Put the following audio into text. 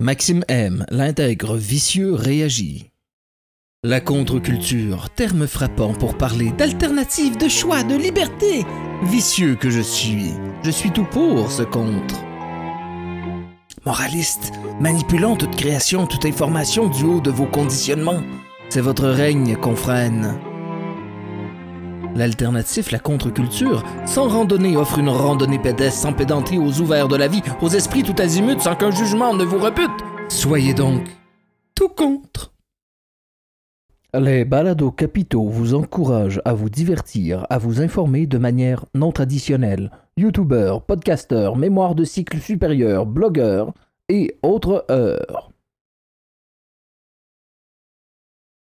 Maxime M, l'intègre vicieux réagit. La contre-culture, terme frappant pour parler d'alternative, de choix, de liberté. Vicieux que je suis, je suis tout pour ce contre. Moraliste, manipulant toute création, toute information du haut de vos conditionnements, c'est votre règne qu'on freine. L'alternatif, la contre-culture, sans randonnée, offre une randonnée pédestre sans pédanterie aux ouverts de la vie, aux esprits tout azimuts sans qu'un jugement ne vous repute. Soyez donc tout contre. Les balados capitaux vous encouragent à vous divertir, à vous informer de manière non traditionnelle. Youtubeurs, podcasteurs, mémoire de cycle supérieur, blogueurs et autres heures.